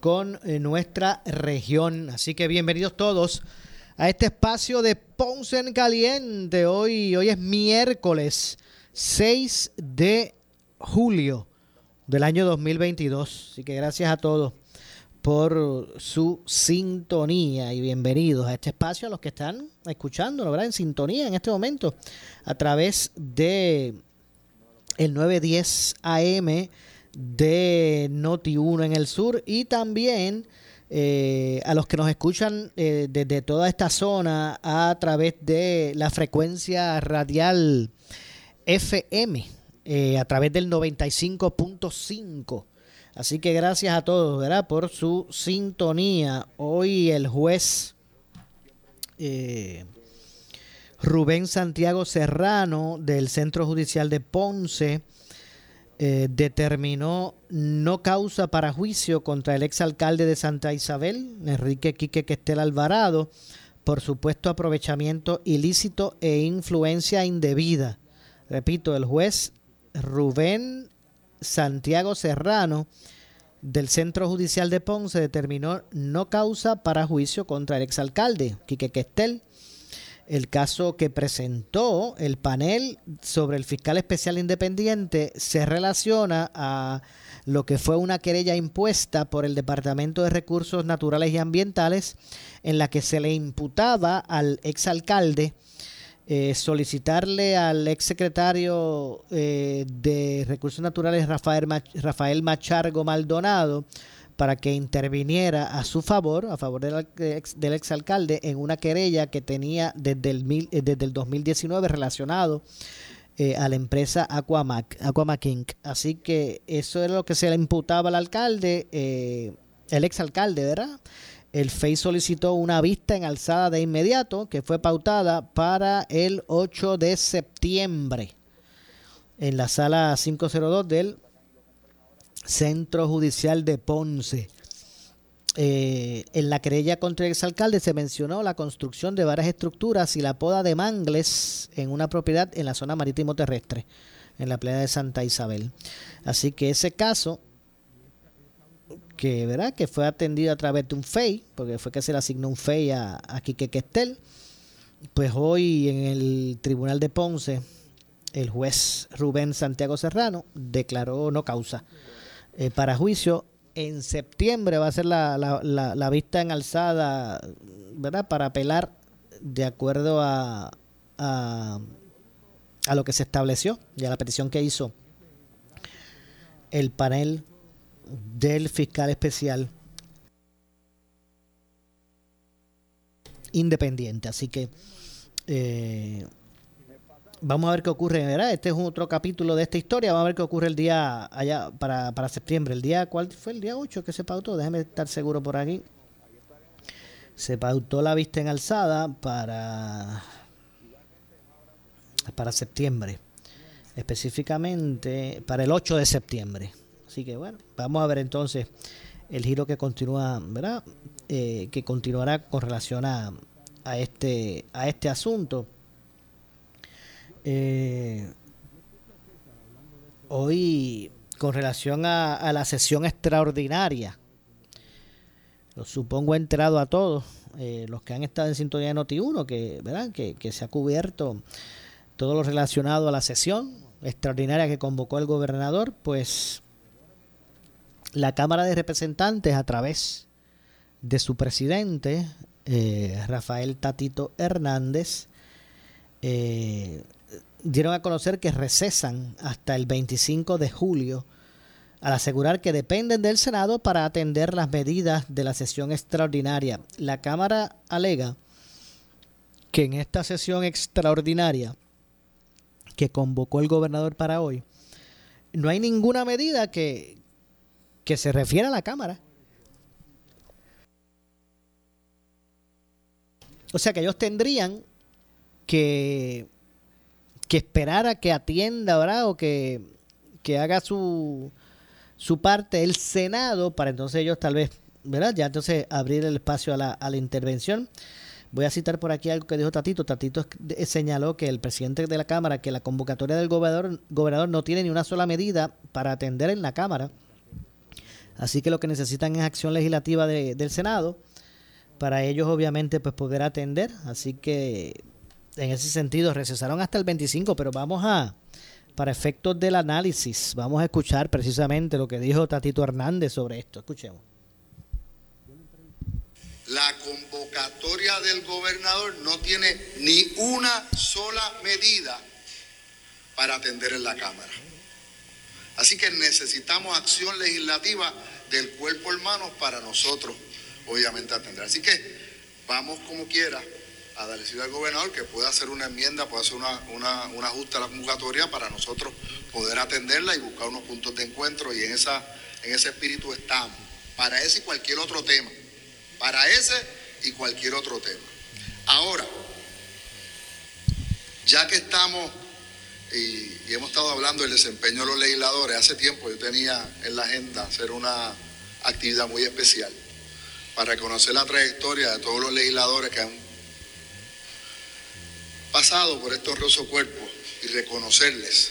con eh, nuestra región. Así que bienvenidos todos a este espacio de Ponce en Caliente. Hoy, hoy es miércoles 6 de julio del año 2022. Así que gracias a todos por su sintonía y bienvenidos a este espacio a los que están escuchando, ¿verdad? En sintonía en este momento a través de el 910 AM de Noti 1 en el sur y también eh, a los que nos escuchan eh, desde toda esta zona a través de la frecuencia radial FM eh, a través del 95.5 Así que gracias a todos, ¿verdad? Por su sintonía. Hoy el juez Rubén Santiago Serrano del Centro Judicial de Ponce eh, determinó no causa para juicio contra el exalcalde de Santa Isabel, Enrique Quique Questel Alvarado, por supuesto aprovechamiento ilícito e influencia indebida. Repito, el juez Rubén Santiago Serrano del Centro Judicial de Ponce determinó no causa para juicio contra el exalcalde Quique Questel. El caso que presentó el panel sobre el fiscal especial independiente se relaciona a lo que fue una querella impuesta por el Departamento de Recursos Naturales y Ambientales en la que se le imputaba al exalcalde eh, solicitarle al exsecretario eh, de Recursos Naturales Rafael, Rafael Machargo Maldonado para que interviniera a su favor, a favor del, ex, del exalcalde, en una querella que tenía desde el, eh, desde el 2019 relacionado a la empresa Aquamac, Aquamac Inc. Así que eso era lo que se le imputaba al alcalde, el exalcalde, ¿verdad? el FEI solicitó una vista en alzada de inmediato que fue pautada para el 8 de septiembre en la sala 502 del Centro Judicial de Ponce. Eh, en la querella contra el exalcalde se mencionó la construcción de varias estructuras y la poda de mangles en una propiedad en la zona marítimo terrestre, en la playa de Santa Isabel. Así que ese caso que, ¿verdad? que fue atendido a través de un FEI, porque fue que se le asignó un FEI a, a Quique Questel. Pues hoy en el Tribunal de Ponce, el juez Rubén Santiago Serrano declaró no causa eh, para juicio. En septiembre va a ser la, la, la, vista en alzada, ¿verdad? Para apelar de acuerdo a, a, a lo que se estableció y a la petición que hizo el panel del fiscal especial independiente. Así que eh, vamos a ver qué ocurre. ¿verdad? Este es otro capítulo de esta historia. Vamos a ver qué ocurre el día allá para, para septiembre. El día, ¿cuál fue el día 8 que se pautó? Déjeme estar seguro por aquí. Se pautó la vista en alzada para, para septiembre. Específicamente para el 8 de septiembre. Así que bueno, vamos a ver entonces el giro que continúa, ¿verdad? Eh, que continuará con relación a, a, este, a este asunto. Eh, hoy, con relación a, la sesión extraordinaria, lo supongo enterado a todos, eh, los que han estado en sintonía de Noti1, que. Que, se ha cubierto todo lo relacionado a la sesión extraordinaria que convocó el gobernador, pues la Cámara de Representantes, a través de su presidente, eh, Rafael Tatito Hernández, dieron a conocer que recesan hasta el 25 de julio al asegurar que dependen del Senado para atender las medidas de la sesión extraordinaria. La Cámara alega que en esta sesión extraordinaria que convocó el gobernador para hoy, no hay ninguna medida que, que se refiera a la Cámara. O sea que ellos tendrían que, que esperar a que atienda, ¿verdad? O que, que haga su, su parte el Senado para entonces ellos tal vez, ¿verdad? Ya entonces abrir el espacio a la, a la intervención. Voy a citar por aquí algo que dijo Tatito. Tatito señaló que el presidente de la Cámara, que la convocatoria del gobernador, gobernador no tiene ni una sola medida para atender en la Cámara. Así que lo que necesitan es acción legislativa del Senado para ellos obviamente pues poder atender. Así que en ese sentido recesaron hasta el 25, pero vamos a, para efectos del análisis, vamos a escuchar precisamente lo que dijo Tatito Hernández sobre esto. Escuchemos. La convocatoria del gobernador no tiene ni una sola medida para atender en la Cámara. Así que necesitamos acción legislativa del cuerpo hermano para nosotros obviamente atender. Así que vamos como quiera a al gobernador que pueda hacer una enmienda, pueda hacer una, una, un ajuste a la convocatoria para nosotros poder atenderla y buscar unos puntos de encuentro y en, esa, en ese espíritu estamos, para ese y cualquier otro tema, para ese y cualquier otro tema. Ahora, ya que estamos y, hemos estado hablando del desempeño de los legisladores, hace tiempo yo tenía en la agenda hacer una actividad muy especial para reconocer la trayectoria de todos los legisladores que han pasado por estos rosos cuerpos y reconocerles.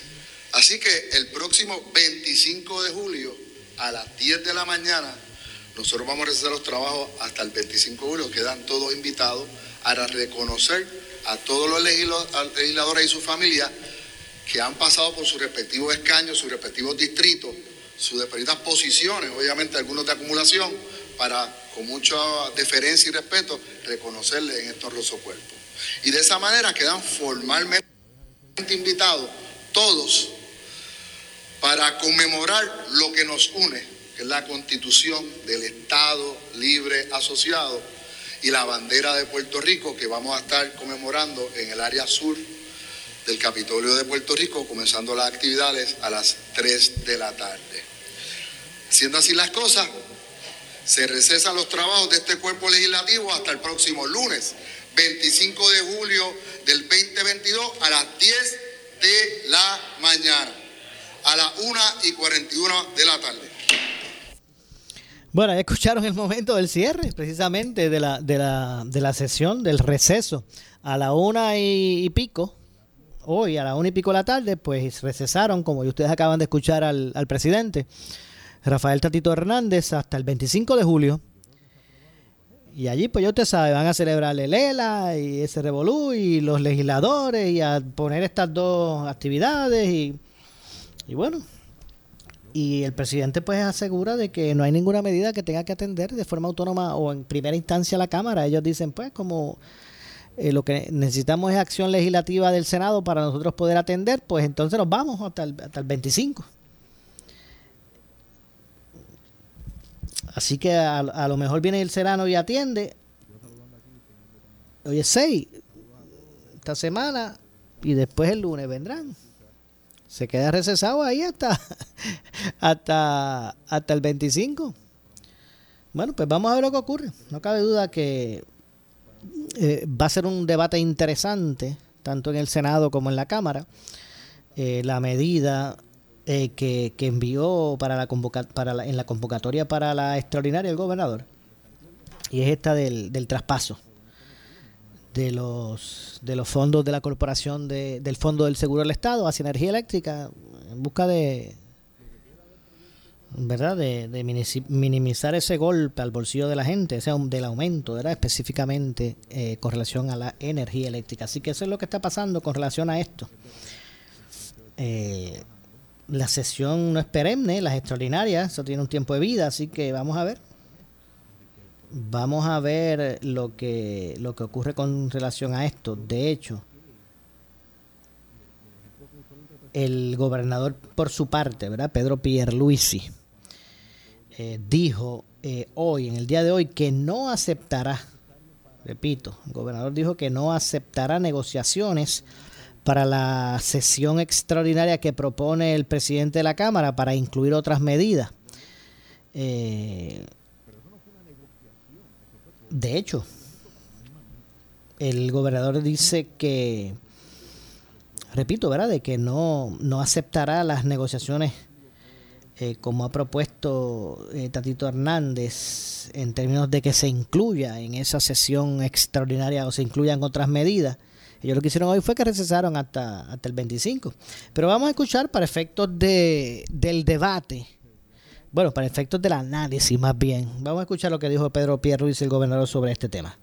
Así que el próximo 25 de julio a las 10 de la mañana, nosotros vamos a realizar los trabajos hasta el 25 de julio, quedan todos invitados a reconocer a todos los legisladores y sus familias que han pasado por sus respectivos escaños, sus respectivos distritos, sus respectivas posiciones, obviamente algunos de acumulación, para con mucha deferencia y respeto reconocerle en estos rosos cuerpos. Y de esa manera quedan formalmente invitados todos para conmemorar lo que nos une, que es la constitución del Estado libre asociado y la bandera de Puerto Rico que vamos a estar conmemorando en el área sur del Capitolio de Puerto Rico, comenzando las actividades a las 3 de la tarde. Siendo así las cosas, se recesan los trabajos de este cuerpo legislativo hasta el próximo lunes, 25 de julio del 2022 a las 10 de la mañana, a las 1 y 41 de la tarde. Bueno, ya escucharon el momento del cierre, precisamente de la, de la, de la sesión, del receso. A la una y, pico, hoy a la una y pico de la tarde, pues recesaron, como ustedes acaban de escuchar al, al presidente. Rafael Tatito Hernández hasta el 25 de julio. Y allí, pues ya usted sabe, van a celebrar el ELA y ese revolú y los legisladores y a poner estas dos actividades y, y bueno. Y el presidente pues asegura de que no hay ninguna medida que tenga que atender de forma autónoma o en primera instancia la Cámara. Ellos dicen pues como eh, lo que necesitamos es acción legislativa del Senado para nosotros poder atender, pues entonces nos vamos hasta el, hasta el 25. Así que a, lo mejor viene el serano y atiende. Hoy es 6. Esta semana. Y después el lunes vendrán. Se queda recesado ahí hasta, hasta, hasta el 25. Bueno, pues vamos a ver lo que ocurre. No cabe duda que eh, va a ser un debate interesante, tanto en el Senado como en la Cámara. Eh, la medida eh, que, envió para la para en la convocatoria para la extraordinaria el gobernador. Y es esta del, del traspaso de los de los fondos de la corporación de, del fondo del seguro del estado hacia energía eléctrica en busca de verdad de, minimizar ese golpe al bolsillo de la gente ese del aumento era específicamente eh, con relación a la energía eléctrica. Así que eso es lo que está pasando con relación a esto. Eh, la sesión no es perenne, las extraordinarias, eso tiene un tiempo de vida, así que vamos a ver. vamos a ver lo que, lo que ocurre con relación a esto. De hecho, el gobernador por su parte, ¿verdad? Pedro Pierluisi, eh, dijo eh, hoy, en el día de hoy, que no aceptará, repito, el gobernador dijo que no aceptará negociaciones para la sesión extraordinaria que propone el presidente de la Cámara para incluir otras medidas. Eh, de hecho, el gobernador dice que, repito, ¿verdad?, de que no, no aceptará las negociaciones eh, como ha propuesto eh, Tatito Hernández en términos de que se incluya en esa sesión extraordinaria o se incluyan otras medidas. Ellos lo que hicieron hoy fue que recesaron hasta, hasta el 25. Pero vamos a escuchar para efectos de, del debate bueno, para efectos del análisis más bien, vamos a escuchar lo que dijo Pedro Pierruiz, el gobernador, sobre este tema.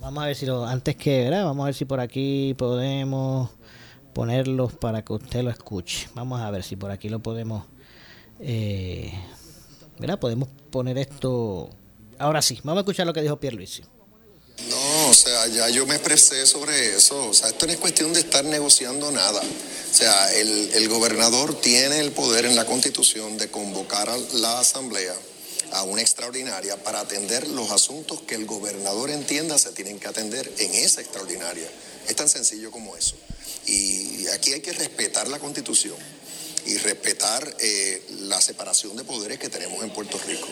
Vamos a ver si lo, antes que, ¿verdad? Vamos a ver si por aquí podemos ponerlos para que usted lo escuche. Vamos a ver si por aquí lo podemos, eh, ¿verdad? Podemos poner esto. Ahora sí, vamos a escuchar lo que dijo Pierluisi. No, o sea, ya yo me expresé sobre eso. O sea, esto no es cuestión de estar negociando nada. O sea, el, el gobernador tiene el poder en la constitución de convocar a la asamblea a una extraordinaria para atender los asuntos que el gobernador entienda se tienen que atender en esa extraordinaria. Es tan sencillo como eso. Y aquí hay que respetar la constitución y respetar eh, la separación de poderes que tenemos en Puerto Rico.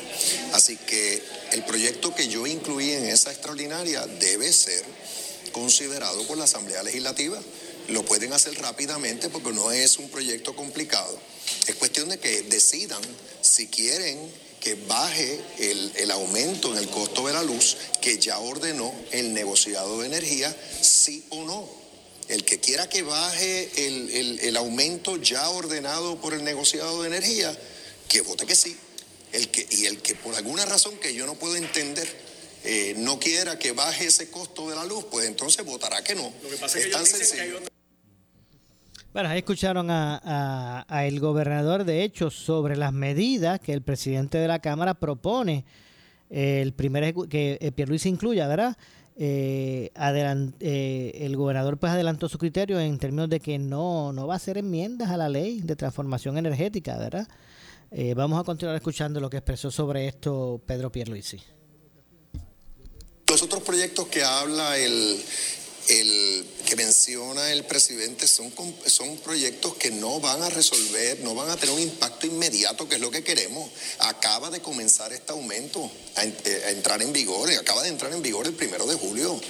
Así que el proyecto que yo incluí en esa extraordinaria debe ser considerado por la Asamblea Legislativa. Lo pueden hacer rápidamente porque no es un proyecto complicado. Es cuestión de que decidan si quieren que baje el, el, aumento en el costo de la luz que ya ordenó el negociado de energía, sí o no. El que quiera que baje el, aumento ya ordenado por el negociado de energía, que vote que sí. El que, y el que por alguna razón que yo no puedo entender eh, no quiera que baje ese costo de la luz, pues entonces votará que no. Lo que pasa es, tan sencillo. Bueno, ahí escucharon a, el gobernador, de hecho, sobre las medidas que el presidente de la Cámara propone, el primer que eh, Pierluisi incluya, ¿verdad? Eh, eh, el gobernador pues adelantó su criterio en términos de que no, no va a hacer enmiendas a la ley de transformación energética, ¿verdad? Eh, vamos a continuar escuchando lo que expresó sobre esto Pedro Pierluisi. Los otros proyectos que habla el, el que menciona el presidente son, son proyectos que no van a resolver, no van a tener un impacto inmediato, que es lo que queremos. Acaba de comenzar este aumento a, eh, a entrar en vigor, acaba de entrar en vigor el primero de julio.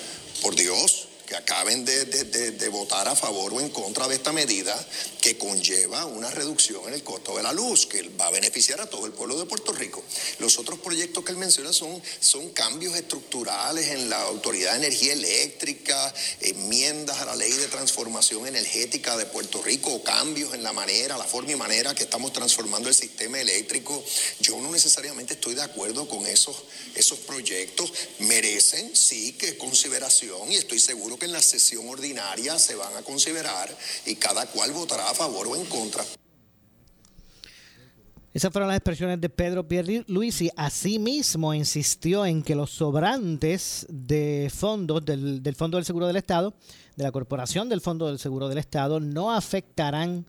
Por Dios acaben de, votar a favor o en contra de esta medida que conlleva una reducción en el costo de la luz, que va a beneficiar a todo el pueblo de Puerto Rico. Los otros proyectos que él menciona son, son cambios estructurales en la Autoridad de Energía Eléctrica, enmiendas a la ley de transformación energética de Puerto Rico, cambios en la manera, la forma y manera que estamos transformando el sistema eléctrico. Yo no necesariamente estoy de acuerdo con esos, esos proyectos. Merecen, sí, que consideración y estoy seguro que en la sesión ordinaria se van a considerar y cada cual votará a favor o en contra. Esas fueron las expresiones de Pedro Pierluisi. Asimismo, insistió en que los sobrantes de fondos del, Fondo del Seguro del Estado, de la Corporación del Fondo del Seguro del Estado, no afectarán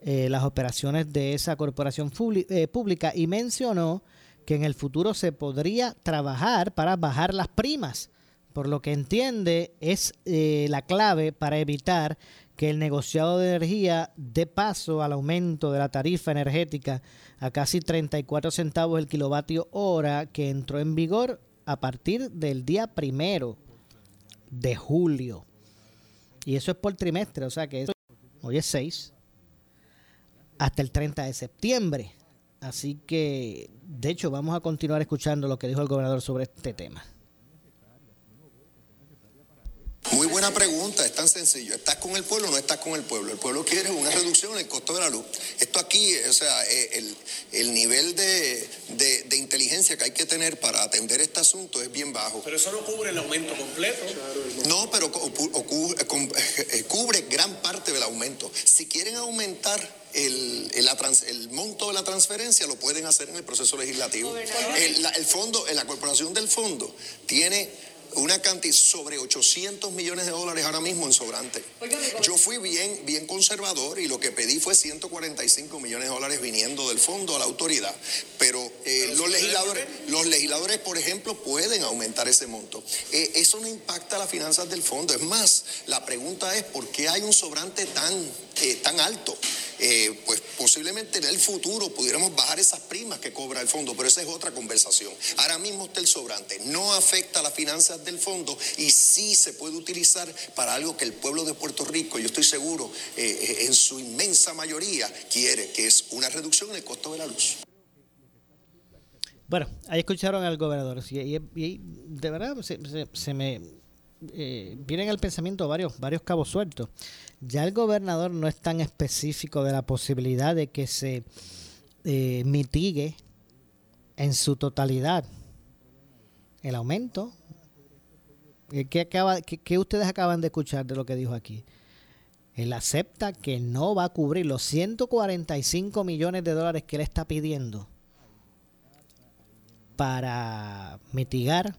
eh, las operaciones de esa corporación eh, pública y mencionó que en el futuro se podría trabajar para bajar las primas por lo que entiende es eh, la clave para evitar que el negociado de energía dé paso al aumento de la tarifa energética a casi 34 centavos el kilovatio hora que entró en vigor a partir del día primero de julio. Y eso es por trimestre, o sea que hoy es 6 hasta el 30 de septiembre. Así que, de hecho, vamos a continuar escuchando lo que dijo el gobernador sobre este tema. Muy buena pregunta, es tan sencillo. ¿Estás con el pueblo o no estás con el pueblo? El pueblo quiere una reducción en el costo de la luz. Esto aquí, o sea, eh, el, nivel de, inteligencia que hay que tener para atender este asunto es bien bajo. Pero eso no cubre el aumento completo. No, pero cubre gran parte del aumento. Si quieren aumentar el, el, monto de la transferencia lo pueden hacer en el proceso legislativo. El, el fondo, la corporación del fondo tiene una cantidad sobre 800 millones de dólares ahora mismo en sobrante. Yo fui bien, bien conservador y lo que pedí fue 145 millones de dólares viniendo del fondo a la autoridad. Pero, eh, los legisladores, los legisladores, por ejemplo, pueden aumentar ese monto. Eh, eso no impacta las finanzas del fondo. Es más, la pregunta es por qué hay un sobrante tan, eh, tan alto. Eh, pues posiblemente en el futuro pudiéramos bajar esas primas que cobra el fondo, pero esa es otra conversación. Ahora mismo está el sobrante, no afecta las finanzas del fondo y sí se puede utilizar para algo que el pueblo de Puerto Rico, yo estoy seguro, eh, eh, en su inmensa mayoría quiere, que es una reducción en el costo de la luz. Bueno, ahí escucharon al gobernador y, de verdad se, me vienen al pensamiento varios, varios cabos sueltos ya el gobernador no es tan específico de la posibilidad de que se eh, mitigue en su totalidad el aumento. Eh, ¿Qué, qué, ustedes acaban de escuchar de lo que dijo aquí? Él acepta que no va a cubrir los 145 millones de dólares que él está pidiendo para mitigar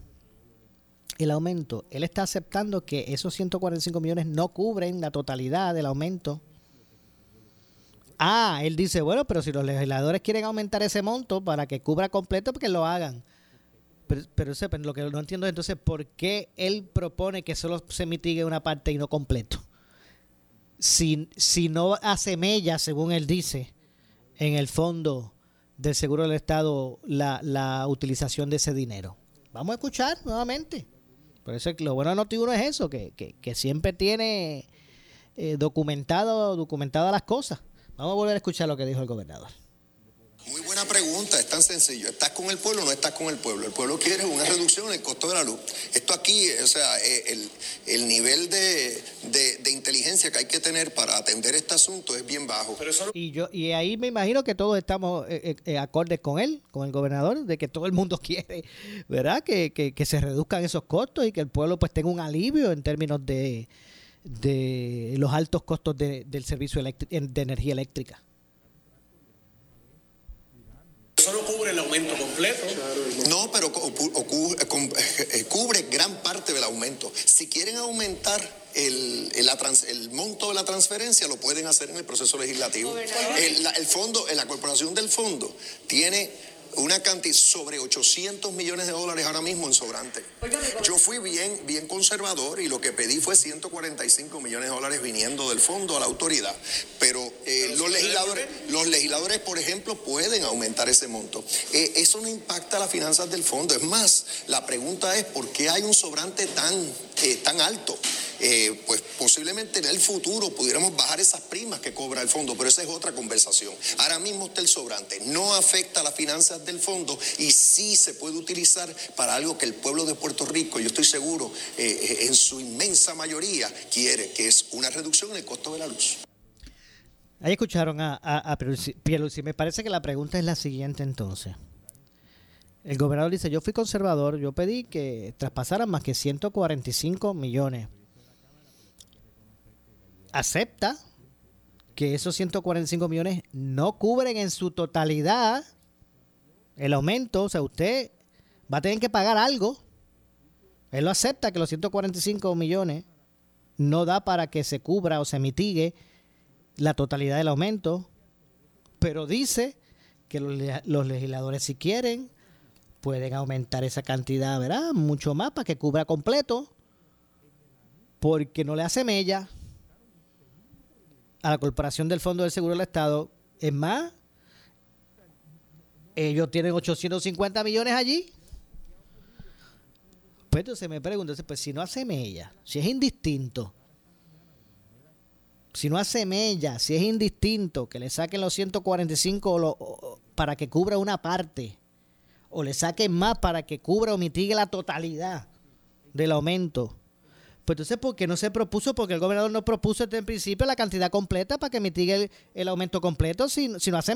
el aumento, él está aceptando que esos 145 millones no cubren la totalidad del aumento. Ah, él dice, bueno, pero si los legisladores quieren aumentar ese monto para que cubra completo, pues lo hagan. Pero, pero, lo que no entiendo es entonces por qué él propone que solo se mitigue una parte y no completo. Si, si no hace mella, según él dice, en el fondo del Seguro del Estado la, la utilización de ese dinero. Vamos a escuchar nuevamente. Por eso lo bueno de noti es eso, que, siempre tiene eh, documentado, documentadas las cosas. Vamos a volver a escuchar lo que dijo el gobernador. Buena pregunta, es tan sencillo. ¿Estás con el pueblo o no estás con el pueblo? El pueblo quiere una reducción en el costo de la luz. Esto aquí, o sea, eh, el, nivel de, inteligencia que hay que tener para atender este asunto es bien bajo. Y yo y ahí me imagino que todos estamos eh, eh, acordes con él, con el gobernador, de que todo el mundo quiere, ¿verdad? Que, se reduzcan esos costos y que el pueblo pues tenga un alivio en términos de, de los altos costos del servicio de energía eléctrica. Eso no cubre el aumento completo. No, pero cubre gran parte del aumento. Si quieren aumentar el, el, monto de la transferencia, lo pueden hacer en el proceso legislativo. El, el fondo, la corporación del fondo tiene una cantidad sobre 800 millones de dólares ahora mismo en sobrante. Yo fui bien, bien conservador y lo que pedí fue 145 millones de dólares viniendo del fondo a la autoridad. Pero eh, los legisladores, los legisladores, por ejemplo, pueden aumentar ese monto. Eh, eso no impacta las finanzas del fondo. Es más, la pregunta es por qué hay un sobrante tan, eh, tan alto. Eh, pues posiblemente en el futuro pudiéramos bajar esas primas que cobra el fondo, pero esa es otra conversación. Ahora mismo está el sobrante, no afecta las finanzas del fondo y sí se puede utilizar para algo que el pueblo de Puerto Rico, yo estoy seguro, eh, eh, en su inmensa mayoría quiere, que es una reducción en el costo de la luz. Ahí escucharon a, a, a. Me parece que la pregunta es la siguiente entonces. El gobernador dice, yo fui conservador, yo pedí que traspasaran más que 145 millones acepta que esos 145 millones no cubren en su totalidad el aumento, o sea, usted va a tener que pagar algo. Él lo acepta que los 145 millones no da para que se cubra o se mitigue la totalidad del aumento, pero dice que los, legisladores si quieren pueden aumentar esa cantidad, ¿verdad? Mucho más para que cubra completo, porque no le hace mella a la Corporación del Fondo del Seguro del Estado. Es más, ellos tienen 850 millones allí. Pues entonces me pregunto, pues si no hace mella, si es indistinto, si no hace mella, si es indistinto que le saquen los 145 para que cubra una parte, o le saquen más para que cubra o mitigue la totalidad del aumento, pues entonces, ¿por qué no se propuso? Porque el gobernador no propuso desde principio la cantidad completa para que mitigue el, aumento completo si, no hace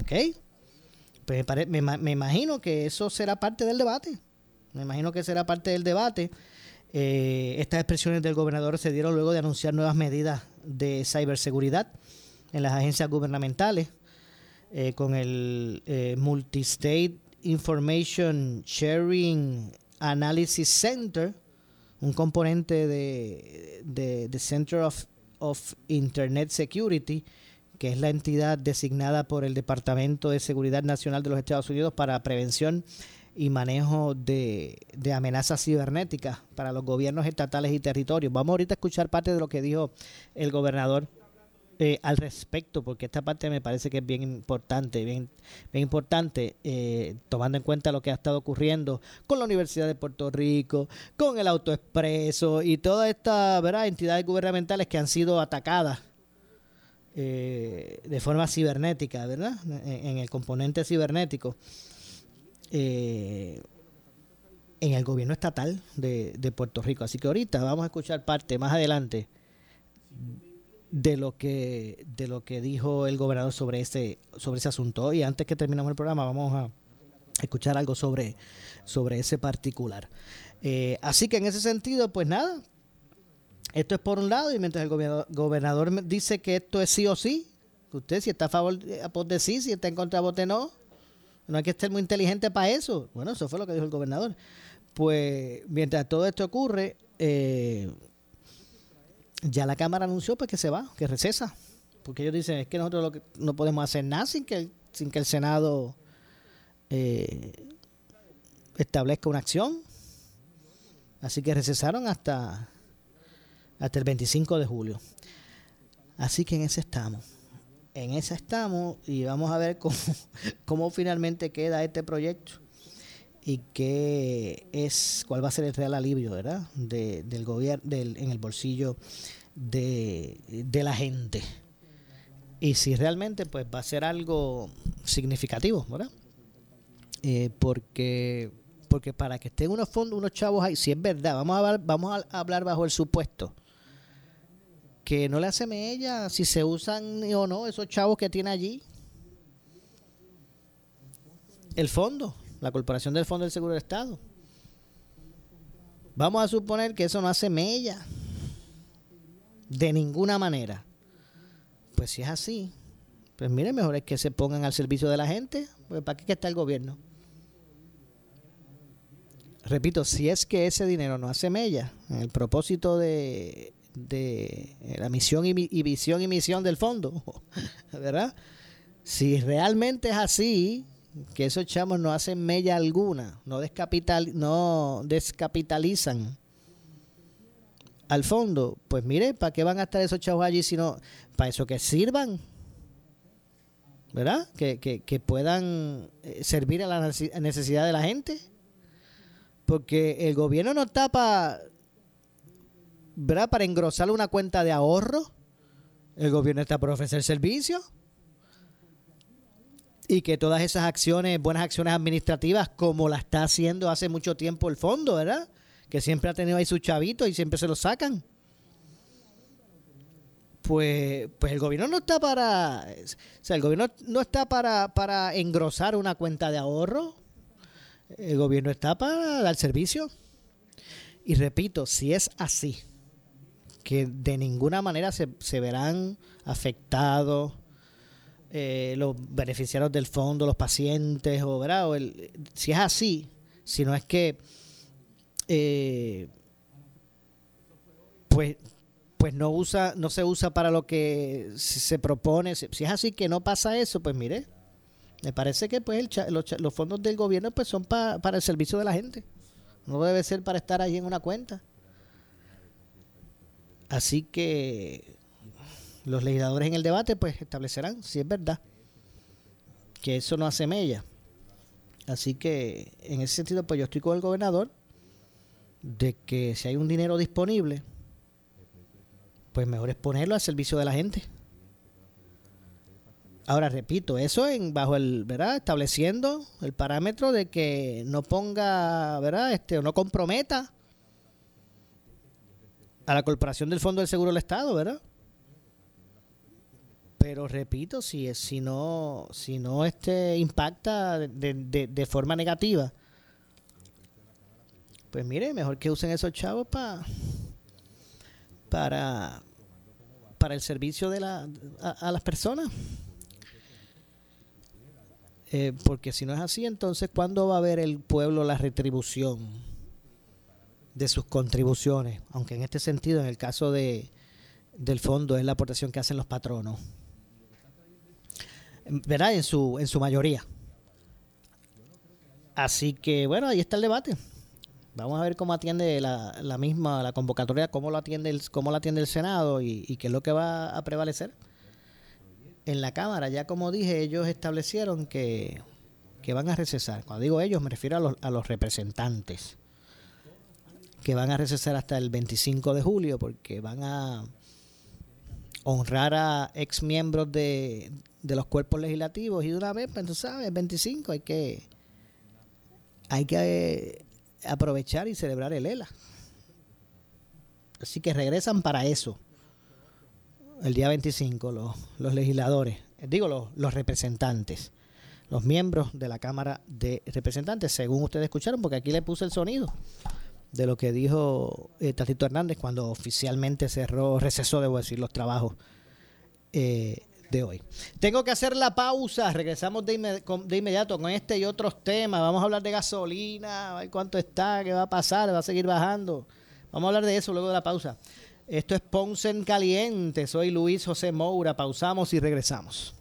¿Ok? Pues me, me, imagino que eso será parte del debate. Me imagino que será parte del debate. Eh, estas expresiones del gobernador se dieron luego de anunciar nuevas medidas de ciberseguridad en las agencias gubernamentales eh, con el eh, Multistate Information Sharing Analysis Center, un componente de, Center of Internet Security, que es la entidad designada por el Departamento de Seguridad Nacional de los Estados Unidos para prevención y manejo de, amenazas cibernéticas para los gobiernos estatales y territorios. Vamos ahorita a escuchar parte de lo que dijo el gobernador eh, al respecto, porque esta parte me parece que es bien importante, bien, bien importante, eh, tomando en cuenta lo que ha estado ocurriendo con la Universidad de Puerto Rico, con el Autoexpreso y todas estas entidades gubernamentales que han sido atacadas eh, de forma cibernética, ¿verdad? En, el componente cibernético. en el gobierno estatal de, de Puerto Rico. Así que ahorita vamos a escuchar parte más adelante de lo que de lo que dijo el gobernador sobre ese sobre ese asunto y antes que terminemos el programa vamos a escuchar algo sobre sobre ese particular eh, así que en ese sentido pues nada esto es por un lado y mientras el gobernador, dice que esto es sí o sí usted si está a favor de sí si está en contra vote no. No hay que estar muy inteligente para eso. Bueno eso fue lo que dijo el gobernador. Pues mientras todo esto ocurre eh, ya la Cámara anunció pues que se va, que recesa, porque ellos dicen es que nosotros no podemos hacer nada sin que el, sin que el Senado eh, establezca una acción. Así que recesaron hasta, hasta el 25 de julio. Así que en ese estamos. En ese estamos y vamos a ver cómo, cómo finalmente queda este proyecto y qué es cuál va a ser el real alivio verdad del gobierno del, en el bolsillo de, la gente y si realmente pues va a ser algo significativo verdad eh, porque porque para que estén unos fondos unos chavos ahí si es verdad vamos a vamos a hablar bajo el supuesto que no le hace ella si se usan o no esos chavos que tiene allí el fondo la Corporación del Fondo del Seguro del Estado. Vamos a suponer que eso no hace mella. De ninguna manera. Pues si es así, pues mire, mejor es que se pongan al servicio de la gente. Pues ¿Para qué está el gobierno? Repito, si es que ese dinero no hace mella el propósito de, de la misión y, y visión y misión del fondo, ¿verdad? Si realmente es así, que esos chamos no hacen mella alguna, no, descapital, no descapitalizan al fondo, pues mire, ¿para qué van a estar esos chavos allí si no, para eso que sirvan? ¿Verdad? Que, que, puedan eh, servir a la necesidad de la gente. Porque el gobierno no está para, ¿verdad? Para engrosar una cuenta de ahorro. El gobierno está para ofrecer servicios y que todas esas acciones, buenas acciones administrativas, como la está haciendo hace mucho tiempo el fondo, ¿verdad? Que siempre ha tenido ahí sus chavitos y siempre se los sacan. Pues, pues el gobierno no está para, o sea, el gobierno no está para, para engrosar una cuenta de ahorro. El gobierno está para dar servicio. Y repito, si es así, que de ninguna manera se, se verán afectados eh, los beneficiarios del fondo, los pacientes, o, el, si es así, si no es que, eh, pues, pues no usa, no se usa para lo que se propone. Si, es así que no pasa eso, pues mire, me parece que pues los, fondos del gobierno pues son para el servicio de la gente. No debe ser para estar ahí en una cuenta. Así que los legisladores en el debate pues establecerán si es verdad que eso no hace mella. Así que en ese sentido pues yo estoy con el gobernador de que si hay un dinero disponible, pues mejor es ponerlo al servicio de la gente. Ahora repito, eso en bajo el, ¿verdad? estableciendo el parámetro de que no ponga, ¿verdad? Este o no comprometa a la Corporación del Fondo del Seguro del Estado, ¿verdad? pero repito, si, si no, si no este impacta de, de, forma negativa pues mire, mejor que usen esos chavos para para para el servicio de la, a, las personas. Eh, porque si no es así, entonces ¿cuándo va a ver el pueblo la retribución de sus contribuciones? Aunque en este sentido, en el caso de, del fondo, es la aportación que hacen los patronos. ¿Verdad? En su, en su mayoría. Así que bueno, ahí está el debate. Vamos a ver cómo atiende la, la misma, la convocatoria, cómo lo atiende el, cómo lo atiende el Senado y, qué es lo que va a prevalecer. En la Cámara, ya como dije, ellos establecieron que, van a recesar. Cuando digo ellos, me refiero a los, a los representantes, que van a recesar hasta el 25 de julio, porque van a honrar a ex miembros de, de los cuerpos legislativos y de una vez, pues tú sabes, 25 hay que hay que eh, aprovechar y celebrar el ELA. Así que regresan para eso. El día 25 los, los legisladores, digo los, los representantes, los miembros de la Cámara de Representantes, según ustedes escucharon, porque aquí le puse el sonido de lo que dijo eh, Tatito Hernández cuando oficialmente cerró, recesó, debo decir, los trabajos eh, de hoy. Tengo que hacer la pausa, regresamos de, inmediato con este y otros temas. Vamos a hablar de gasolina, a cuánto está, qué va a pasar, va a seguir bajando. Vamos a hablar de eso luego de la pausa. Esto es Ponce en Caliente, soy Luis José Moura, pausamos y regresamos.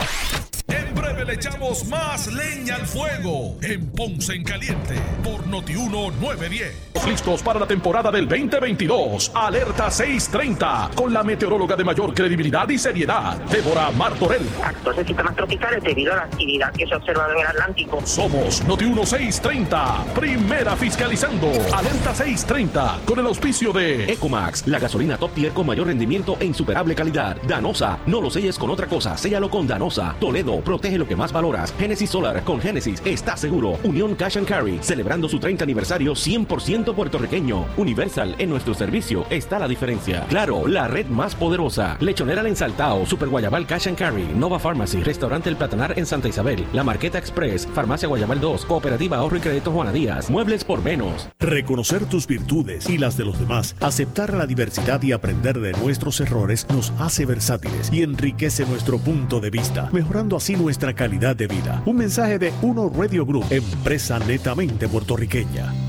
Breve le echamos más leña al fuego en Ponce en Caliente por Notiuno 910. Listos para la temporada del 2022. Alerta 630 con la meteoróloga de mayor credibilidad y seriedad, Débora Martorell. Actos de sistemas tropicales debido a la actividad que se ha observado en el Atlántico. Somos Notiuno 630, primera fiscalizando. Alerta 630 con el auspicio de Ecomax, la gasolina top tier con mayor rendimiento e insuperable calidad. Danosa, no lo selles con otra cosa, séllalo con Danosa. Toledo protege lo que más valoras. Genesis Solar, con Genesis, está seguro. Unión Cash and Carry, celebrando su 30 aniversario 100% puertorriqueño. Universal, en nuestro servicio está la diferencia. Claro, la red más poderosa. Lechonera El Ensaltao, Super Guayabal Cash and Carry, Nova Pharmacy, Restaurante El Platanar en Santa Isabel, La Marqueta Express, Farmacia Guayabal 2, Cooperativa Ahorro y Crédito Juana Díaz, Muebles por menos. Reconocer tus virtudes y las de los demás, aceptar la diversidad y aprender de nuestros errores nos hace versátiles y enriquece nuestro punto de vista, mejorando así nuestra calidad de vida. Un mensaje de Uno Radio Group, empresa netamente puertorriqueña.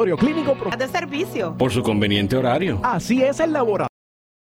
Clínico de servicio. Por su conveniente horario. Así es el laboratorio.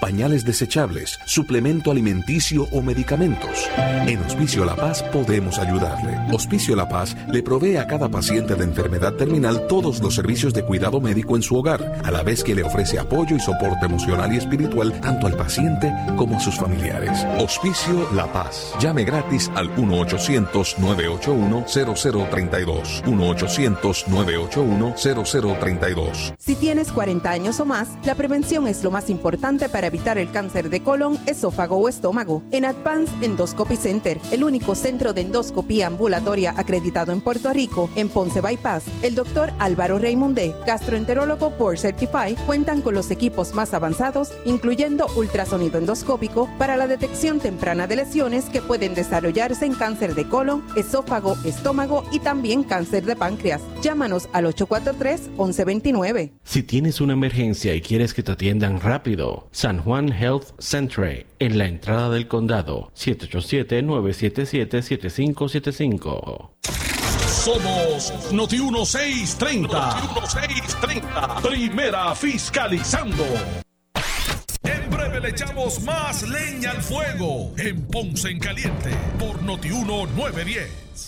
pañales desechables, suplemento alimenticio o medicamentos. En Hospicio La Paz podemos ayudarle. Hospicio La Paz le provee a cada paciente de enfermedad terminal todos los servicios de cuidado médico en su hogar, a la vez que le ofrece apoyo y soporte emocional y espiritual tanto al paciente como a sus familiares. Hospicio La Paz. Llame gratis al 1-800-981-0032. 1-800-981-0032. Si tienes 40 años o más, la prevención es lo más importante para evitar el cáncer de colon, esófago o estómago. En Advanced Endoscopy Center, el único centro de endoscopía ambulatoria acreditado en Puerto Rico, en Ponce Bypass, el doctor Álvaro Raymondé, gastroenterólogo por Certify, cuentan con los equipos más avanzados, incluyendo ultrasonido endoscópico para la detección temprana de lesiones que pueden desarrollarse en cáncer de colon, esófago, estómago y también cáncer de páncreas. Llámanos al 843-1129. Si tienes una emergencia y quieres que te atiendan rápido, San Juan Health Centre, en la entrada del condado, 787-977-7575. Somos Noti 1630. Noti 1630. Primera fiscalizando. En breve le echamos más leña al fuego en Ponce en Caliente por Noti 1910.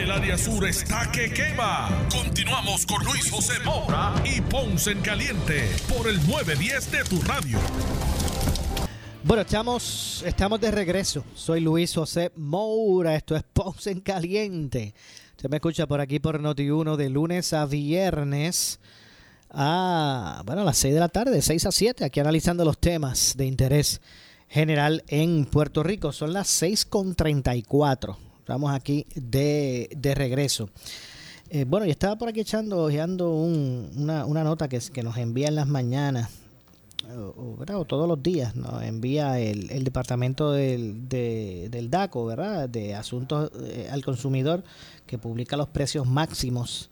El área sur está que quema. Continuamos con Luis José Moura y Ponce en Caliente por el 910 de tu radio. Bueno, estamos, estamos de regreso. Soy Luis José Moura. Esto es Ponce en Caliente. Usted me escucha por aquí por Noti1 de lunes a viernes a, bueno, a las 6 de la tarde, 6 a 7, aquí analizando los temas de interés general en Puerto Rico. Son las 6.34. Estamos aquí de, regreso. Eh, bueno, yo estaba por aquí echando, ojeando una, nota que, que nos envía en las mañanas, o, todos los días, nos envía el, departamento del, del, DACO, ¿verdad? De Asuntos eh, al Consumidor, que publica los precios máximos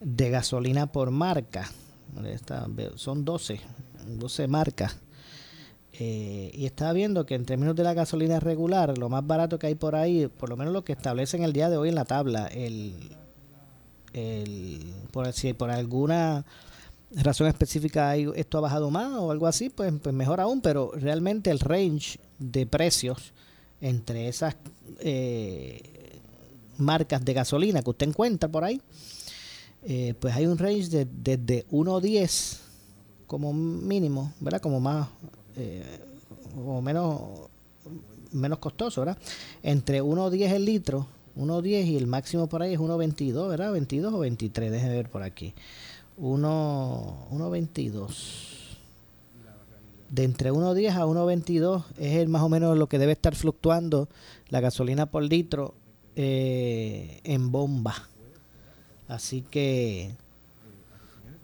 de gasolina por marca. son 12, 12 marcas eh, y estaba viendo que en términos de la gasolina regular, lo más barato que hay por ahí, por lo menos lo que establecen el día de hoy en la tabla, el, el por, si por alguna razón específica esto ha bajado más o algo así, pues, pues mejor aún, pero realmente el range de precios entre esas eh, marcas de gasolina que usted encuentra por ahí, eh, pues hay un range de, desde 1.10 como mínimo, ¿verdad? Como más eh, o menos menos costoso, ¿verdad? Entre 1.10 el litro, 1.10 y el máximo por ahí es 1.22, ¿verdad? 22 o 23, déjeme ver por aquí. 1.22. De entre 1.10 a 1.22 es el más o menos lo que debe estar fluctuando la gasolina por litro eh, en bomba. Así que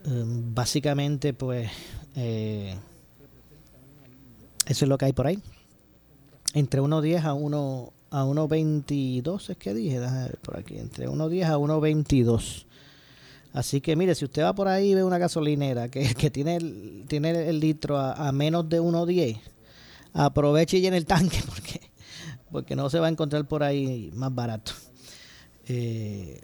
em, básicamente pues eh, eso es lo que hay por ahí. Entre 1.10 a 1 a 1.22 es que dije, por aquí, entre 1.10 a 1.22. Así que mire, si usted va por ahí y ve una gasolinera que, que tiene, el, tiene el litro a, menos de 1.10, aproveche y llene el tanque porque, porque no se va a encontrar por ahí más barato. Eh,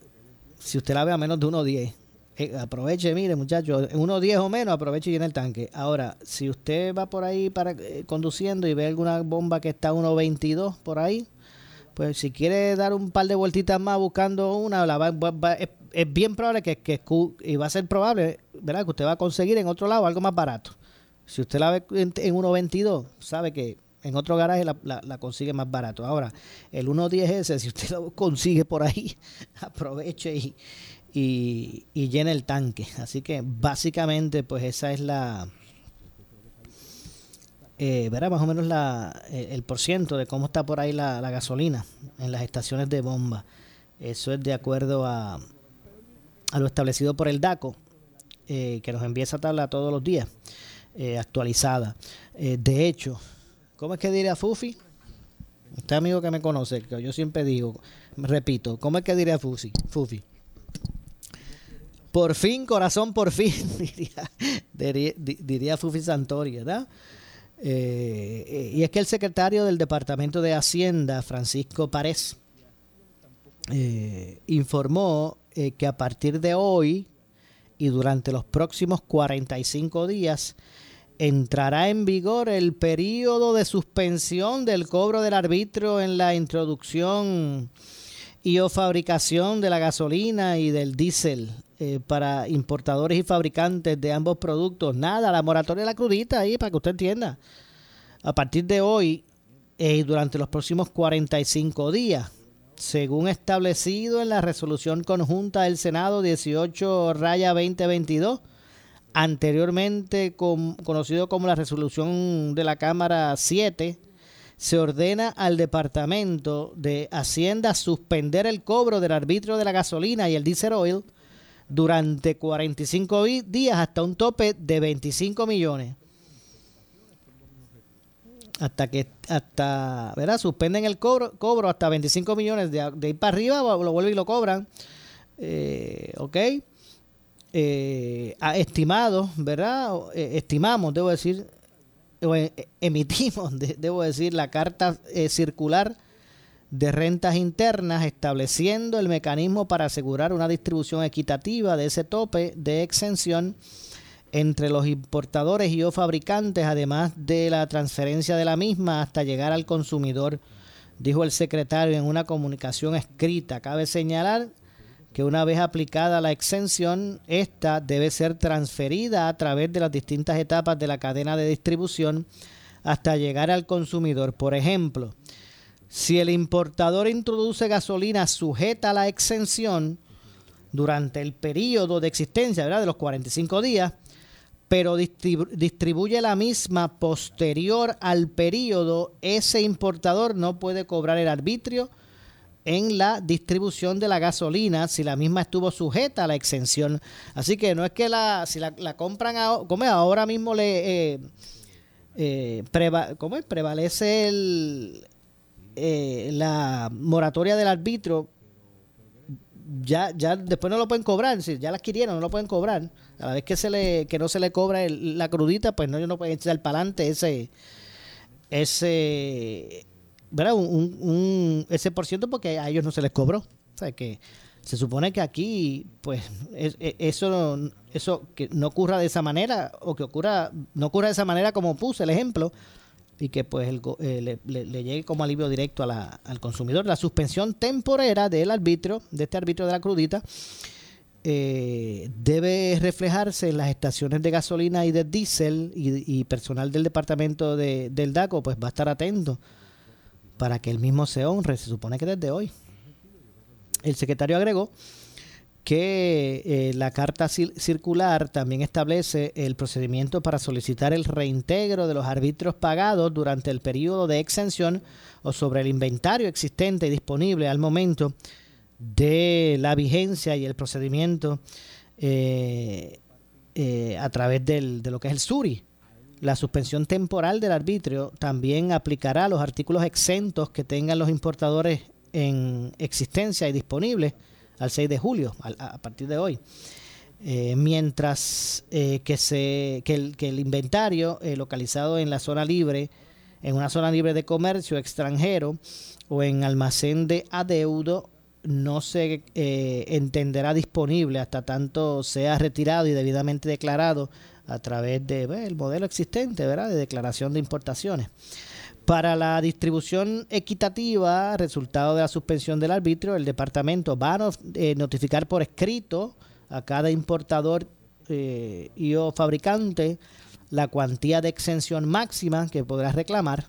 si usted la ve a menos de 1.10, eh, aproveche, mire muchachos, unos 10 o menos, aproveche y llene el tanque. Ahora, si usted va por ahí para eh, conduciendo y ve alguna bomba que está a 1.22 por ahí, pues si quiere dar un par de vueltitas más buscando una, es, bien probable que, que, y va a ser probable, ¿verdad? Que usted va a conseguir en otro lado algo más barato. Si usted la ve en, 1.22, sabe que en otro garaje la, la, consigue más barato. Ahora, el 1.10S, si usted lo consigue por ahí, aproveche y, y, y llena el tanque. Así que básicamente pues esa es la... Eh, verá más o menos la, el, el por ciento de cómo está por ahí la, gasolina en las estaciones de bomba. Eso es de acuerdo a, a lo establecido por el DACO, eh, que nos envía esa tabla todos los días, eh, actualizada. de hecho, ¿cómo es que diría Fufi? Usted amigo que me conoce, que yo siempre digo, repito, ¿cómo es que diría Fufi? Fufi. Por fin, corazón, por fin, diría, diría, Fufi Santori, ¿verdad? Eh, eh, y es que el secretario del Departamento de Hacienda, Francisco Párez, eh, informó que a partir de hoy y durante los próximos 45 días entrará en vigor el periodo de suspensión del cobro del arbitrio en la introducción y o fabricación de la gasolina y del diésel eh, para importadores y fabricantes de ambos productos. Nada, la moratoria de la crudita ahí para que usted entienda. A partir de hoy y durante los próximos 45 días, según establecido en la resolución conjunta del Senado 18 raya 2022, anteriormente conocido como la resolución de la Cámara 7, se ordena al Departamento de Hacienda suspender el cobro del arbitrio de la gasolina y el diesel oil durante 45 días hasta un tope de 25 millones. Hasta que hasta, ¿verdad? Suspenden el cobro, cobro hasta 25 millones de, ir para arriba, lo vuelven y lo cobran. Eh, ¿Ok? Eh, estimado, ¿verdad? Eh, estimamos, debo decir, eh, emitimos, debo decir, la carta eh, circular de rentas internas estableciendo el mecanismo para asegurar una distribución equitativa de ese tope de exención entre los importadores y o fabricantes, además de la transferencia de la misma hasta llegar al consumidor, dijo el secretario en una comunicación escrita. Cabe señalar que una vez aplicada la exención, esta debe ser transferida a través de las distintas etapas de la cadena de distribución hasta llegar al consumidor. Por ejemplo, si el importador introduce gasolina sujeta a la exención durante el periodo de existencia ¿verdad? de los 45 días, pero distribuye la misma posterior al periodo, ese importador no puede cobrar el arbitrio en la distribución de la gasolina si la misma estuvo sujeta a la exención. Así que no es que la, si la, compran como ahora mismo le eh, eh, prevalece el, eh, la moratoria del arbitro, ya, ya después no lo pueden cobrar, si ya la adquirieron, no lo pueden cobrar. A la vez que se le, que no se le cobra la crudita, pues no, ellos no pueden echar para adelante ese, ese ¿verdad? Un, un, ese por ciento porque a ellos no se les cobró. O sea, que se supone que aquí, pues, e, eso, eso que no ocurra de esa manera o que ocurra, no ocurra de esa manera como puse el ejemplo y que pues eh, le, llegue como alivio directo a la, al consumidor. La suspensión temporera del arbitrio, de este arbitrio de la crudita, eh, debe reflejarse en las estaciones de gasolina y de diésel y, y personal del departamento de, del DACO, pues va a estar atento para que el mismo se honre, se supone que desde hoy. El secretario agregó que eh, la carta circular también establece el procedimiento para solicitar el reintegro de los árbitros pagados durante el periodo de exención o sobre el inventario existente y disponible al momento de la vigencia y el procedimiento eh, eh, a través del, de lo que es el SURI, la suspensión temporal del arbitrio también aplicará a los artículos exentos que tengan los importadores en existencia y disponibles al 6 de julio, a, partir de hoy. Eh, mientras eh, que, el inventario eh, localizado en la zona libre, en una zona libre de comercio extranjero o en almacén de adeudo, no se entenderá disponible hasta tanto sea retirado y debidamente declarado a través del el modelo existente, ¿verdad? De declaración de importaciones. Para la distribución equitativa, resultado de la suspensión del arbitrio, el departamento va a eh, notificar por escrito a cada importador eh, y o fabricante la cuantía de exención máxima que podrá reclamar.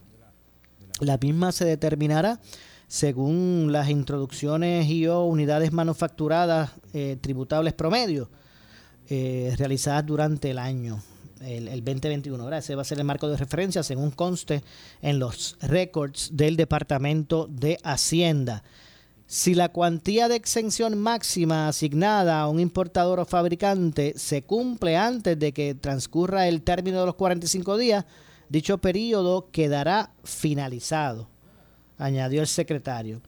La misma se determinará según las introducciones y o unidades manufacturadas eh, tributables promedio eh, realizadas durante el año, el, 2021. Ese va a ser el marco de referencia según conste en los récords del Departamento de Hacienda. Si la cuantía de exención máxima asignada a un importador o fabricante se cumple antes de que transcurra el término de los 45 días, dicho periodo quedará finalizado, añadió el secretario.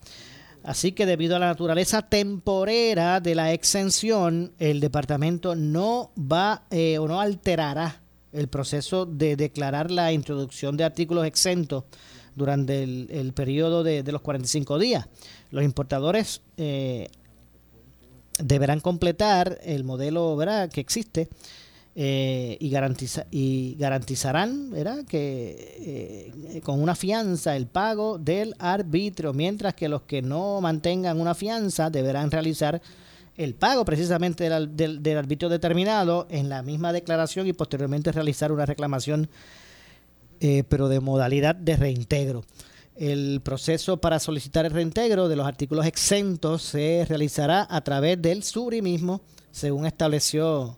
Así que debido a la naturaleza temporera de la exención, el departamento no va eh, o no alterará el proceso de declarar la introducción de artículos exentos durante el, periodo de, los 45 días. Los importadores eh, deberán completar el modelo que existe eh, y, garantiza, y garantizarán que eh, con una fianza el pago del arbitrio, mientras que los que no mantengan una fianza deberán realizar el pago precisamente del, arbitrio determinado en la misma declaración y posteriormente realizar una reclamación, eh, pero de modalidad de reintegro. El proceso para solicitar el reintegro de los artículos exentos se realizará a través del mismo, según estableció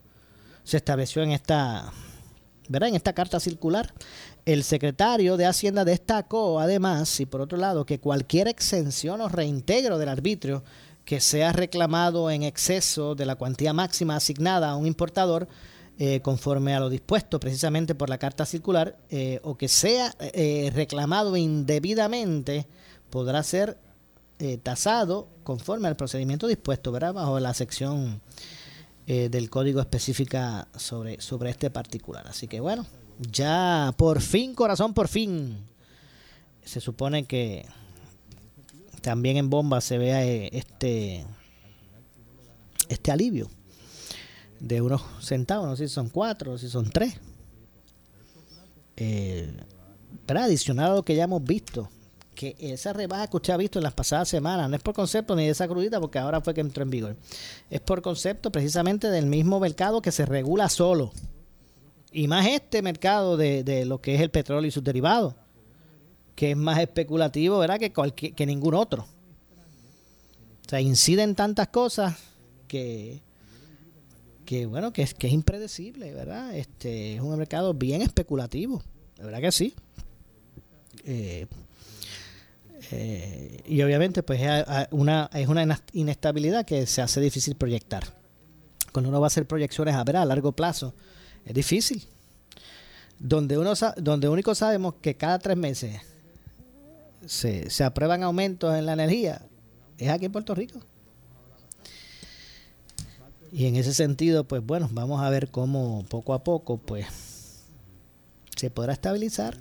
se estableció en esta, ¿verdad? en esta carta circular. El secretario de Hacienda destacó además, y por otro lado, que cualquier exención o reintegro del arbitrio que sea reclamado en exceso de la cuantía máxima asignada a un importador, eh, conforme a lo dispuesto precisamente por la carta circular, eh, o que sea eh, reclamado indebidamente, podrá ser tasado conforme al procedimiento dispuesto, ¿verdad? Bajo la sección eh, del código específica sobre, sobre este particular. Así que bueno, ya por fin, corazón, por fin, se supone que también en bomba se vea eh, este, este alivio de unos centavos, no sé si son cuatro, si son tres. Eh, pero adicional a lo que ya hemos visto que esa rebaja que usted ha visto en las pasadas semanas no es por concepto ni de esa crudita, porque ahora fue que entró en vigor. Es por concepto precisamente del mismo mercado que se regula solo. Y más este mercado de, lo que es el petróleo y sus derivados, que es más especulativo, ¿verdad? Que, cualquier, que ningún otro. O sea, inciden tantas cosas que, que bueno, que es, que es impredecible, ¿verdad? Este es un mercado bien especulativo, de verdad que sí. Eh, eh, y obviamente pues es una, es una inestabilidad que se hace difícil proyectar. Cuando uno va a hacer proyecciones a ver a largo plazo, es difícil. Donde uno donde único sabemos que cada tres meses se, se aprueban aumentos en la energía es aquí en Puerto Rico. Y en ese sentido, pues bueno, vamos a ver cómo poco a poco pues se podrá estabilizar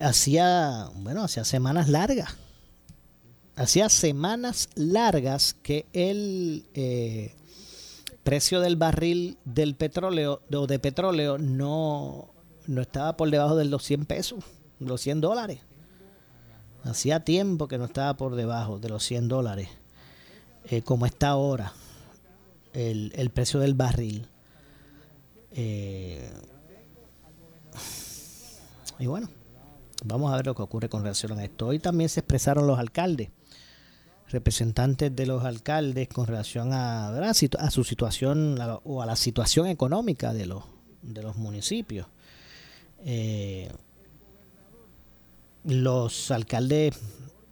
hacía, bueno, hacía semanas largas. Hacía semanas largas que el eh, precio del barril del petróleo o de petróleo no, no estaba por debajo de los 100 pesos, los 100 dólares. Hacía tiempo que no estaba por debajo de los 100 dólares, eh, como está ahora el, el precio del barril. Eh, y bueno, Vamos a ver lo que ocurre con relación a esto. Hoy también se expresaron los alcaldes, representantes de los alcaldes con relación a, a su situación o a la situación económica de los, de los municipios. Eh, los alcaldes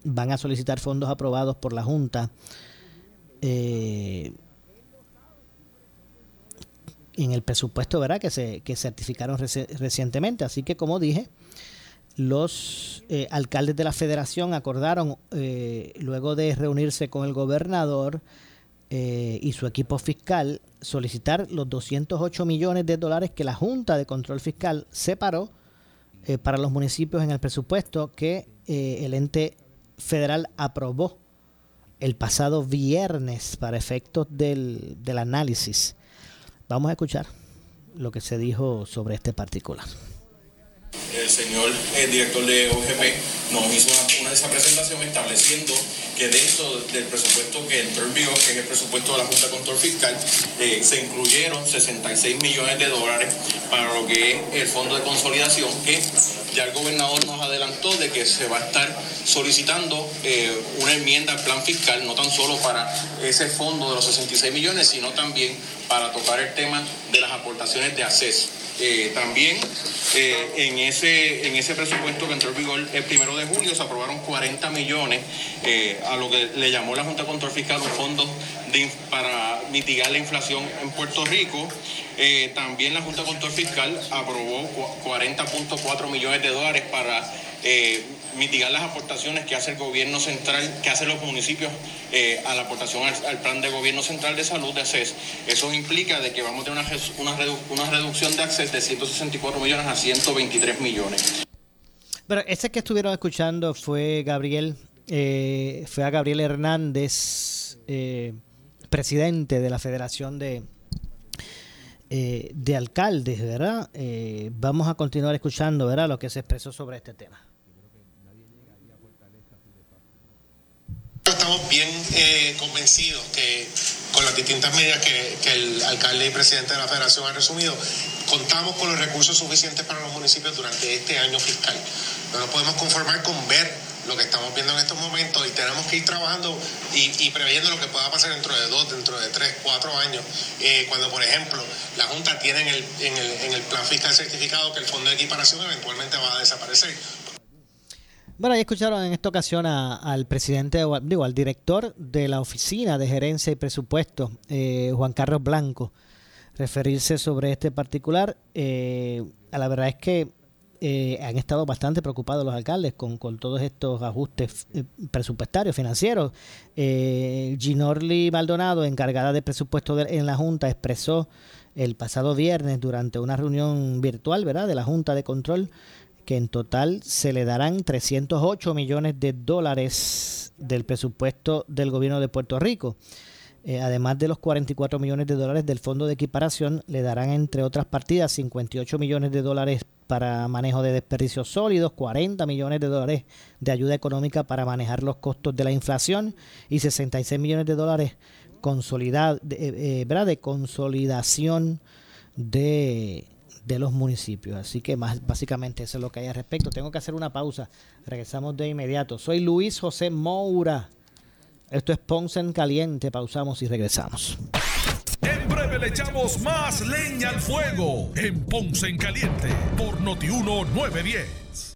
van a solicitar fondos aprobados por la Junta eh, en el presupuesto ¿verdad? Que, se, que certificaron recientemente. Así que, como dije, los eh, alcaldes de la federación acordaron, eh, luego de reunirse con el gobernador eh, y su equipo fiscal, solicitar los 208 millones de dólares que la Junta de Control Fiscal separó para los municipios en el presupuesto que el ente federal aprobó el pasado viernes para efectos del, del análisis. Vamos a escuchar lo que se dijo sobre este particular el señor director de OGP nos hizo una, de esa presentación estableciendo que dentro del presupuesto que entró en vigor, que es el presupuesto de la Junta de Control Fiscal, eh, se incluyeron 66 millones de dólares para lo que es el fondo de consolidación, que ya el gobernador nos adelantó de que se va a estar solicitando eh, una enmienda al plan fiscal, no tan solo para ese fondo de los 66 millones, sino también para tocar el tema de las aportaciones de acceso. Eh, también eh, en, ese, en ese presupuesto que entró en vigor el primero de julio se aprobaron 40 millones eh, a lo que le llamó la Junta Control Fiscal un fondo para mitigar la inflación en Puerto Rico. también la Junta Control Fiscal aprobó 40.4 millones de dólares para mitigar las aportaciones que hace el gobierno central, que hacen los municipios eh, a la aportación al, plan de gobierno central de salud de ACES. Eso implica de que vamos a tener una, una, reducción de acceso de 164 millones a 123 millones. Pero ese que estuvieron escuchando fue Gabriel, eh, fue a Gabriel Hernández, eh, presidente de la Federación de, eh, de alcaldes, ¿verdad? Eh, vamos a continuar escuchando, ¿verdad? Lo que se expresó sobre este tema. Estamos bien eh, convencidos que con las distintas medidas que, el alcalde y presidente de la federación han resumido, contamos con los recursos suficientes para los municipios durante este año fiscal. No nos podemos conformar con ver lo que estamos viendo en estos momentos y tenemos que ir trabajando y, y lo que pueda pasar dentro de dos, dentro de tres, cuatro años, eh, cuando por ejemplo la Junta tiene en, el, en el plan fiscal certificado que el fondo de equiparación eventualmente va a desaparecer. Bueno, ahí escucharon en esta ocasión a, al presidente, digo, al director de la Oficina de Gerencia y Presupuesto, eh, Juan Carlos Blanco, referirse sobre este particular. Eh, la verdad es que eh, han estado bastante preocupados los alcaldes con, todos estos ajustes eh, presupuestarios, financieros. Ginorli Maldonado, encargada de presupuesto de, en la Junta, expresó el pasado viernes durante una reunión virtual ¿verdad? de la Junta de Control que en total se le darán 308 millones de dólares del presupuesto del gobierno de Puerto Rico. Eh, además de los 44 millones de dólares del Fondo de Equiparación, le darán entre otras partidas 58 millones de dólares para manejo de desperdicios sólidos, 40 millones de dólares de ayuda económica para manejar los costos de la inflación y 66 millones de dólares consolidad, eh, ¿verdad? de consolidación de, de los municipios. Así que más básicamente eso es lo que hay al respecto. Tengo que hacer una pausa. Regresamos de inmediato. Soy Luis José Moura. Esto es Ponce en Caliente. Pausamos y regresamos. En breve le echamos más leña al fuego en Ponce en Caliente por Notiuno 910.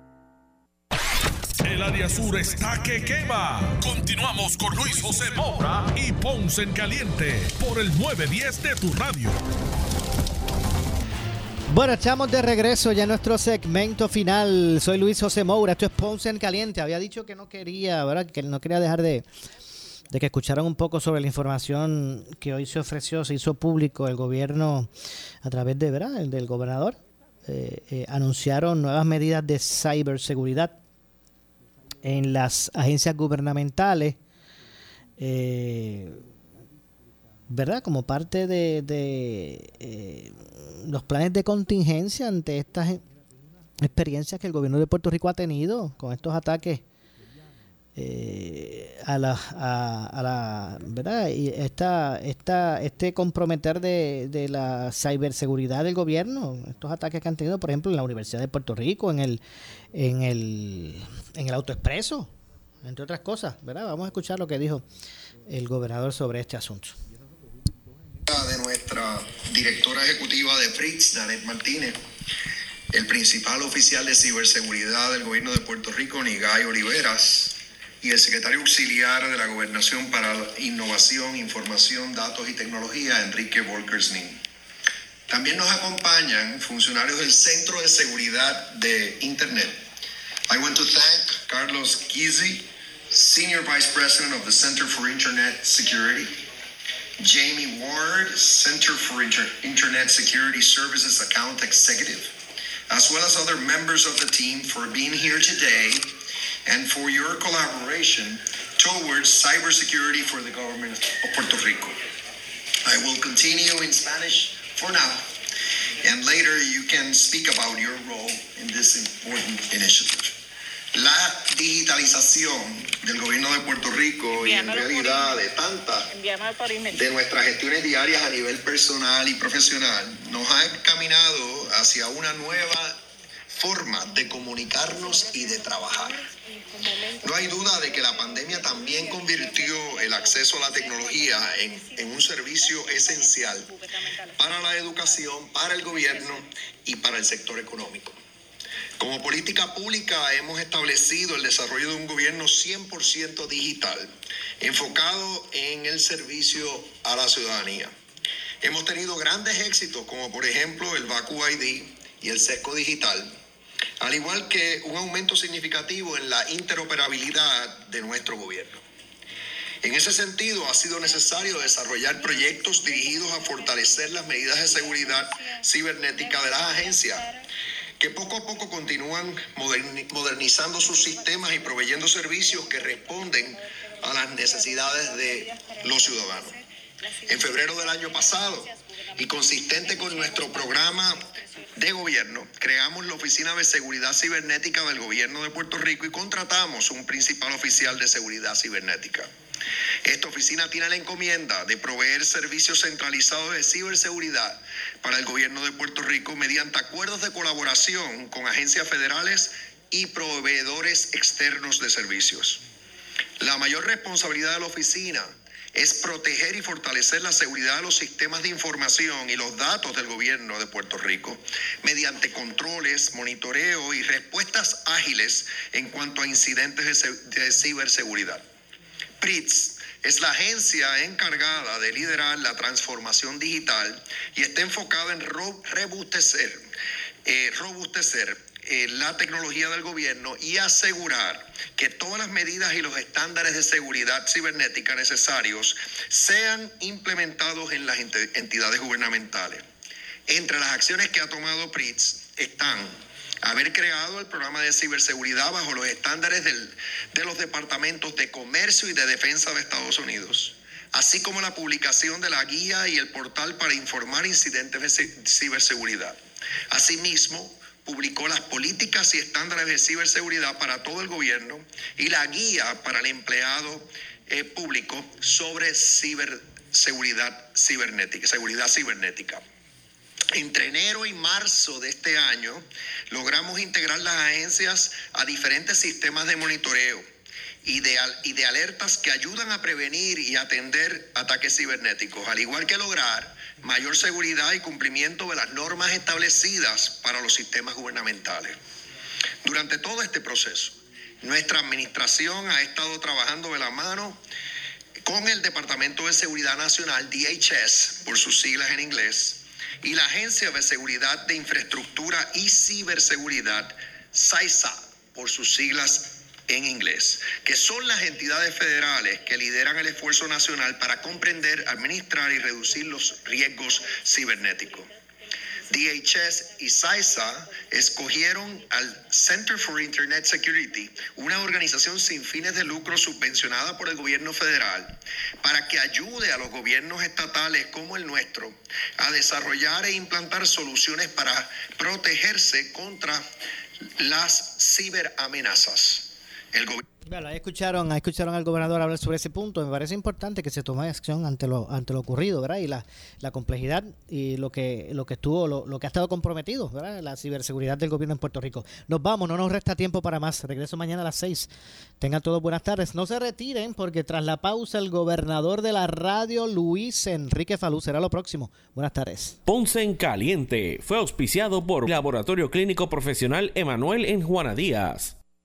El área sur está que quema. Continuamos con Luis José Moura y Ponce en Caliente por el 910 de tu radio. Bueno, estamos de regreso ya en nuestro segmento final. Soy Luis José Moura, esto es Ponce en Caliente. Había dicho que no quería, ¿verdad? Que no quería dejar de, que escucharan un poco sobre la información que hoy se ofreció, se hizo público el gobierno a través de, ¿verdad? El del gobernador. Eh, eh, anunciaron nuevas medidas de ciberseguridad en las agencias gubernamentales, eh, ¿verdad? Como parte de, de eh, los planes de contingencia ante estas experiencias que el gobierno de Puerto Rico ha tenido con estos ataques eh, a la, a, la verdad y esta, esta, este comprometer de, de, la ciberseguridad del gobierno estos ataques que han tenido por ejemplo en la Universidad de Puerto Rico en el en el en el autoexpreso entre otras cosas verdad vamos a escuchar lo que dijo el gobernador sobre este asunto. De nuestra directora ejecutiva de Fritz, Danet Martínez el principal oficial de ciberseguridad del gobierno de Puerto Rico, Nigay Oliveras, y el secretario auxiliar de la Gobernación para Innovación, Información, Datos y Tecnología, Enrique Volkersning. También nos acompañan funcionarios del Centro de Seguridad de Internet. I want to thank Carlos Gizzi, Senior Vice President of the Center for Internet Security, Jamie Ward, Center for Inter Internet Security Services Account Executive, as well as other members of the team for being here today and for your collaboration towards cybersecurity for the government of Puerto Rico. I will continue in Spanish for now, and later you can speak about your role in this important initiative. La digitalización del gobierno de Puerto Rico y en realidad de tantas de nuestras gestiones diarias a nivel personal y profesional nos ha encaminado hacia una nueva forma de comunicarnos y de trabajar. No hay duda de que la pandemia también convirtió el acceso a la tecnología en, en, un servicio esencial para la educación, para el gobierno y para el sector económico. Como política pública hemos establecido el desarrollo de un gobierno 100% digital, enfocado en el servicio a la ciudadanía. Hemos tenido grandes éxitos, como por ejemplo el VACU ID y el SESCO Digital, al igual que un aumento significativo en la interoperabilidad de nuestro gobierno. En ese sentido, ha sido necesario desarrollar proyectos dirigidos a fortalecer las medidas de seguridad cibernética de las agencias que poco a poco continúan modernizando sus sistemas y proveyendo servicios que responden a las necesidades de los ciudadanos. En febrero del año pasado, y consistente con nuestro programa de gobierno, creamos la Oficina de Seguridad Cibernética del Gobierno de Puerto Rico y contratamos un principal oficial de seguridad cibernética. Esta oficina tiene la encomienda de proveer servicios centralizados de ciberseguridad para el gobierno de Puerto Rico mediante acuerdos de colaboración con agencias federales y proveedores externos de servicios. La mayor responsabilidad de la oficina es proteger y fortalecer la seguridad de los sistemas de información y los datos del gobierno de Puerto Rico mediante controles, monitoreo y respuestas ágiles en cuanto a incidentes de ciberseguridad. PRITS es la agencia encargada de liderar la transformación digital y está enfocada en robustecer, eh, robustecer eh, la tecnología del gobierno y asegurar que todas las medidas y los estándares de seguridad cibernética necesarios sean implementados en las entidades gubernamentales. Entre las acciones que ha tomado PRITS están haber creado el programa de ciberseguridad bajo los estándares de los departamentos de comercio y de defensa de Estados Unidos, así como la publicación de la guía y el portal para informar incidentes de ciberseguridad. Asimismo, publicó las políticas y estándares de ciberseguridad para todo el gobierno y la guía para el empleado eh, público sobre ciberseguridad cibernética, seguridad cibernética. Entre enero y marzo de este año logramos integrar las agencias a diferentes sistemas de monitoreo y de, y de alertas que ayudan a prevenir y atender ataques cibernéticos, al igual que lograr mayor seguridad y cumplimiento de las normas establecidas para los sistemas gubernamentales. Durante todo este proceso, nuestra administración ha estado trabajando de la mano con el Departamento de Seguridad Nacional, DHS, por sus siglas en inglés, y la Agencia de Seguridad de Infraestructura y Ciberseguridad, SAISA, por sus siglas en inglés, que son las entidades federales que lideran el esfuerzo nacional para comprender, administrar y reducir los riesgos cibernéticos. DHS y SAISA escogieron al Center for Internet Security, una organización sin fines de lucro subvencionada por el gobierno federal, para que ayude a los gobiernos estatales como el nuestro a desarrollar e implantar soluciones para protegerse contra las ciberamenazas. El gobierno ahí escucharon, escucharon al gobernador hablar sobre ese punto. Me parece importante que se tome acción ante lo, ante lo ocurrido, ¿verdad? Y la, la complejidad y lo que, lo que estuvo, lo, lo, que ha estado comprometido, ¿verdad? La ciberseguridad del gobierno en Puerto Rico. Nos vamos, no nos resta tiempo para más. Regreso mañana a las seis. Tengan todos buenas tardes. No se retiren porque tras la pausa el gobernador de la radio, Luis Enrique Falú, será lo próximo. Buenas tardes. Ponce en Caliente fue auspiciado por Laboratorio Clínico Profesional Emanuel en Juana Díaz.